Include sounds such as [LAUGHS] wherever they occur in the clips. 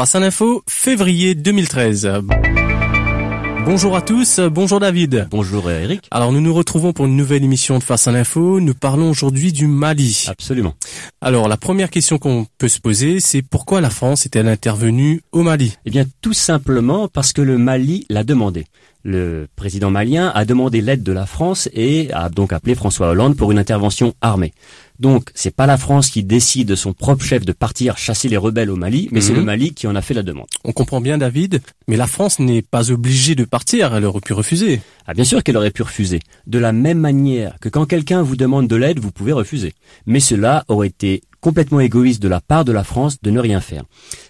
Face à l'info, février 2013. Bonjour à tous, bonjour David. Bonjour Eric. Alors nous nous retrouvons pour une nouvelle émission de Face à l'info. Nous parlons aujourd'hui du Mali. Absolument. Alors la première question qu'on peut se poser, c'est pourquoi la France est-elle intervenue au Mali? Eh bien tout simplement parce que le Mali l'a demandé. Le président malien a demandé l'aide de la France et a donc appelé François Hollande pour une intervention armée. Donc, c'est pas la France qui décide de son propre chef de partir chasser les rebelles au Mali, mais c'est Mhm. le Mali qui en a fait la demande. On comprend bien David, mais la France n'est pas obligée de partir, elle aurait pu refuser. Ah, bien sûr qu'elle aurait pu refuser. De la même manière que quand quelqu'un vous demande de l'aide, vous pouvez refuser. Mais cela aurait été complètement égoïste de la part de la France de ne rien faire.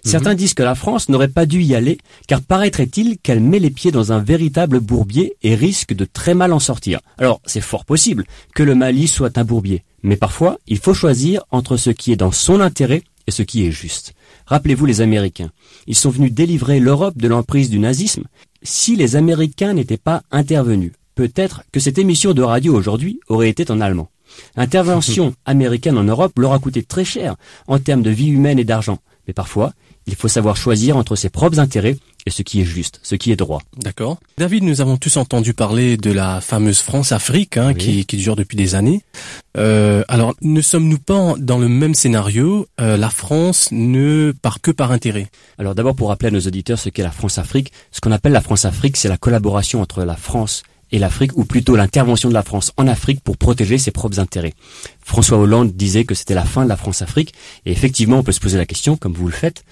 Certains disent que la France n'aurait pas dû y aller, car paraîtrait-il qu'elle met les pieds dans un véritable bourbier et risque de très mal en sortir. Alors, c'est fort possible que le Mali soit un bourbier. Mais parfois, il faut choisir entre ce qui est dans son intérêt et ce qui est juste. Rappelez-vous les Américains. Ils sont venus délivrer l'Europe de l'emprise du nazisme. Si les Américains n'étaient pas intervenus, peut-être que cette émission de radio aujourd'hui aurait été en allemand. L'intervention [LAUGHS] américaine en Europe leur a coûté très cher en termes de vie humaine et d'argent. Mais parfois, il faut savoir choisir entre ses propres intérêts et ce qui est juste, ce qui est droit. D'accord. David, nous avons tous entendu parler de la fameuse France-Afrique hein, Oui. qui, qui dure depuis des années. Euh, alors, ne sommes-nous pas dans le même scénario Euh, La France ne part que par intérêt? Alors d'abord pour rappeler à nos auditeurs ce qu'est la France-Afrique, ce qu'on appelle la France-Afrique, c'est la collaboration entre la France et l'Afrique, ou plutôt l'intervention de la France en Afrique pour protéger ses propres intérêts. François Hollande disait que c'était la fin de la France-Afrique, et effectivement on peut se poser la question, comme vous le faites,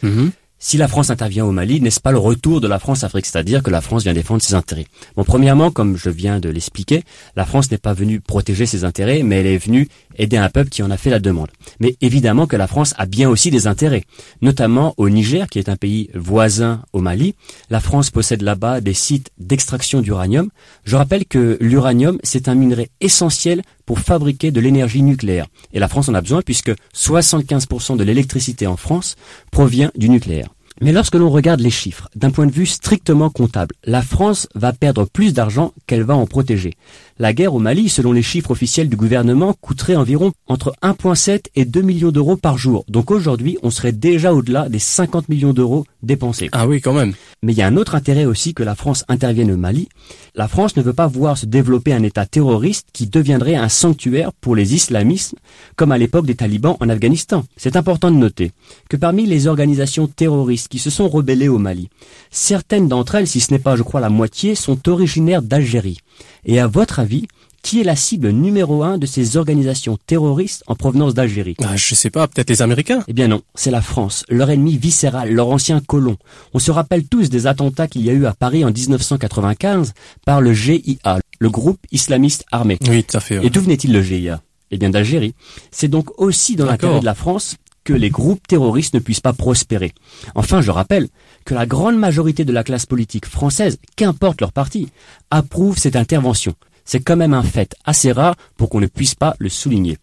si la France intervient au Mali, n'est-ce pas le retour de la France-Afrique C'est-à-dire que la France vient défendre ses intérêts. Bon, premièrement, comme je viens de l'expliquer, la France n'est pas venue protéger ses intérêts, mais elle est venue aider un peuple qui en a fait la demande. Mais évidemment que la France a bien aussi des intérêts, notamment au Niger, qui est un pays voisin au Mali. La France possède là-bas des sites d'extraction d'uranium. Je rappelle que l'uranium, c'est un minerai essentiel pour fabriquer de l'énergie nucléaire. Et la France en a besoin puisque 75% de l'électricité en France provient du nucléaire. Mais lorsque l'on regarde les chiffres, d'un point de vue strictement comptable, la France va perdre plus d'argent qu'elle va en protéger. La guerre au Mali, selon les chiffres officiels du gouvernement, coûterait environ entre 1,7 et 2 millions d'euros par jour. Donc aujourd'hui, on serait déjà au-delà des 50 millions d'euros dépensés. Ah oui, quand même. Mais il y a un autre intérêt aussi que la France intervienne au Mali. La France ne veut pas voir se développer un État terroriste qui deviendrait un sanctuaire pour les islamistes, comme à l'époque des talibans en Afghanistan. C'est important de noter que parmi les organisations terroristes qui se sont rebellées au Mali, certaines d'entre elles, si ce n'est pas je crois la moitié, sont originaires d'Algérie. Et à votre avis, qui est la cible numéro un de ces organisations terroristes en provenance d'Algérie? Ah, je sais pas, peut-être les Américains eh bien non, c'est la France, leur ennemi viscéral, leur ancien colon. On se rappelle tous des attentats qu'il y a eu à Paris en 1995 par le GIA, le groupe islamiste armé. Oui, tout à fait. ouais. Et d'où venait-il le GIA Eh bien d'Algérie. C'est donc aussi dans l'intérêt de la France que les groupes terroristes ne puissent pas prospérer. Enfin, je rappelle que la grande majorité de la classe politique française, qu'importe leur parti, approuve cette intervention. C'est quand même un fait assez rare pour qu'on ne puisse pas le souligner.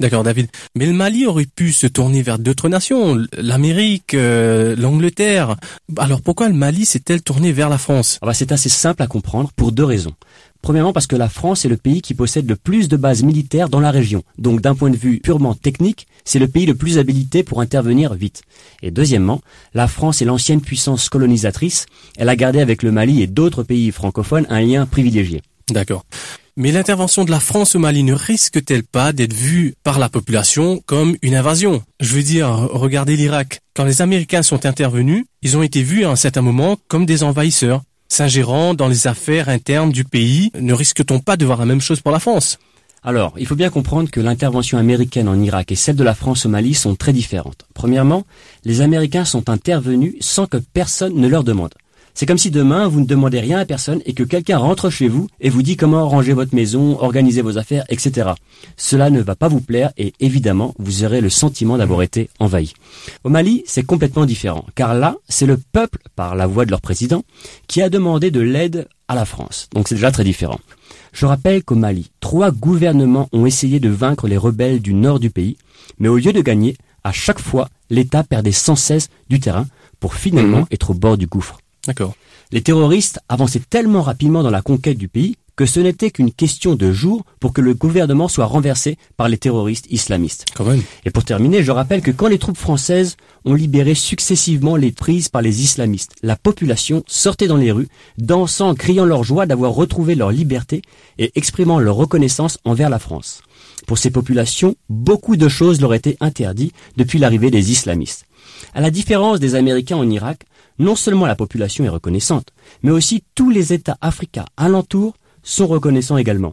D'accord, David. Mais le Mali aurait pu se tourner vers d'autres nations, l'Amérique, euh, l'Angleterre. Alors pourquoi le Mali s'est-elle tourné vers la France? Ah bah, c'est assez simple à comprendre pour deux raisons. Premièrement parce que la France est le pays qui possède le plus de bases militaires dans la région. Donc d'un point de vue purement technique, c'est le pays le plus habilité pour intervenir vite. Et deuxièmement, la France est l'ancienne puissance colonisatrice. Elle a gardé avec le Mali et d'autres pays francophones un lien privilégié. D'accord. Mais l'intervention de la France au Mali ne risque-t-elle pas d'être vue par la population comme une invasion? Je veux dire, regardez l'Irak. Quand les Américains sont intervenus, ils ont été vus à un certain moment comme des envahisseurs. S'ingérant dans les affaires internes du pays, ne risque-t-on pas de voir la même chose pour la France? Alors, il faut bien comprendre que l'intervention américaine en Irak et celle de la France au Mali sont très différentes. Premièrement, les Américains sont intervenus sans que personne ne leur demande. C'est comme si demain, vous ne demandez rien à personne et que quelqu'un rentre chez vous et vous dit comment ranger votre maison, organiser vos affaires, etc. Cela ne va pas vous plaire et évidemment, vous aurez le sentiment d'avoir été envahi. Au Mali, c'est complètement différent, car là, c'est le peuple, par la voix de leur président, qui a demandé de l'aide à la France. Donc c'est déjà très différent. Je rappelle qu'au Mali, trois gouvernements ont essayé de vaincre les rebelles du nord du pays, mais au lieu de gagner, à chaque fois, l'État perdait sans cesse du terrain pour finalement Mhm. être au bord du gouffre. D'accord. Les terroristes avançaient tellement rapidement dans la conquête du pays que ce n'était qu'une question de jours pour que le gouvernement soit renversé par les terroristes islamistes. Quand même. Et pour terminer, je rappelle que quand les troupes françaises ont libéré successivement les prises par les islamistes, la population sortait dans les rues, dansant, criant leur joie d'avoir retrouvé leur liberté et exprimant leur reconnaissance envers la France. Pour ces populations, beaucoup de choses leur étaient interdites depuis l'arrivée des islamistes. À la différence des Américains en Irak, non seulement la population est reconnaissante, mais aussi tous les États africains alentours sont reconnaissants également.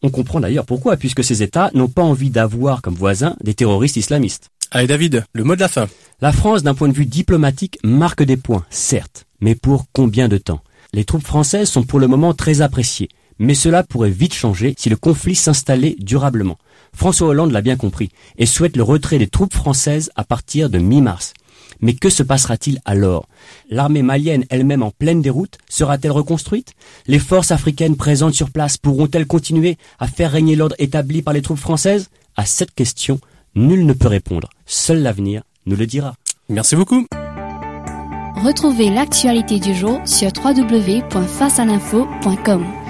On comprend d'ailleurs pourquoi, puisque ces États n'ont pas envie d'avoir comme voisins des terroristes islamistes. Allez David, le mot de la fin. La France, d'un point de vue diplomatique, marque des points, certes, mais pour combien de temps? Les troupes françaises sont pour le moment très appréciées, mais cela pourrait vite changer si le conflit s'installait durablement. François Hollande l'a bien compris et souhaite le retrait des troupes françaises à partir de mi-mars. Mais que se passera-t-il alors? L'armée malienne elle-même en pleine déroute sera-t-elle reconstruite? Les forces africaines présentes sur place pourront-elles continuer à faire régner l'ordre établi par les troupes françaises? À cette question, nul ne peut répondre. Seul l'avenir nous le dira. Merci beaucoup. Retrouvez l'actualité du jour sur www.facealinfo.com.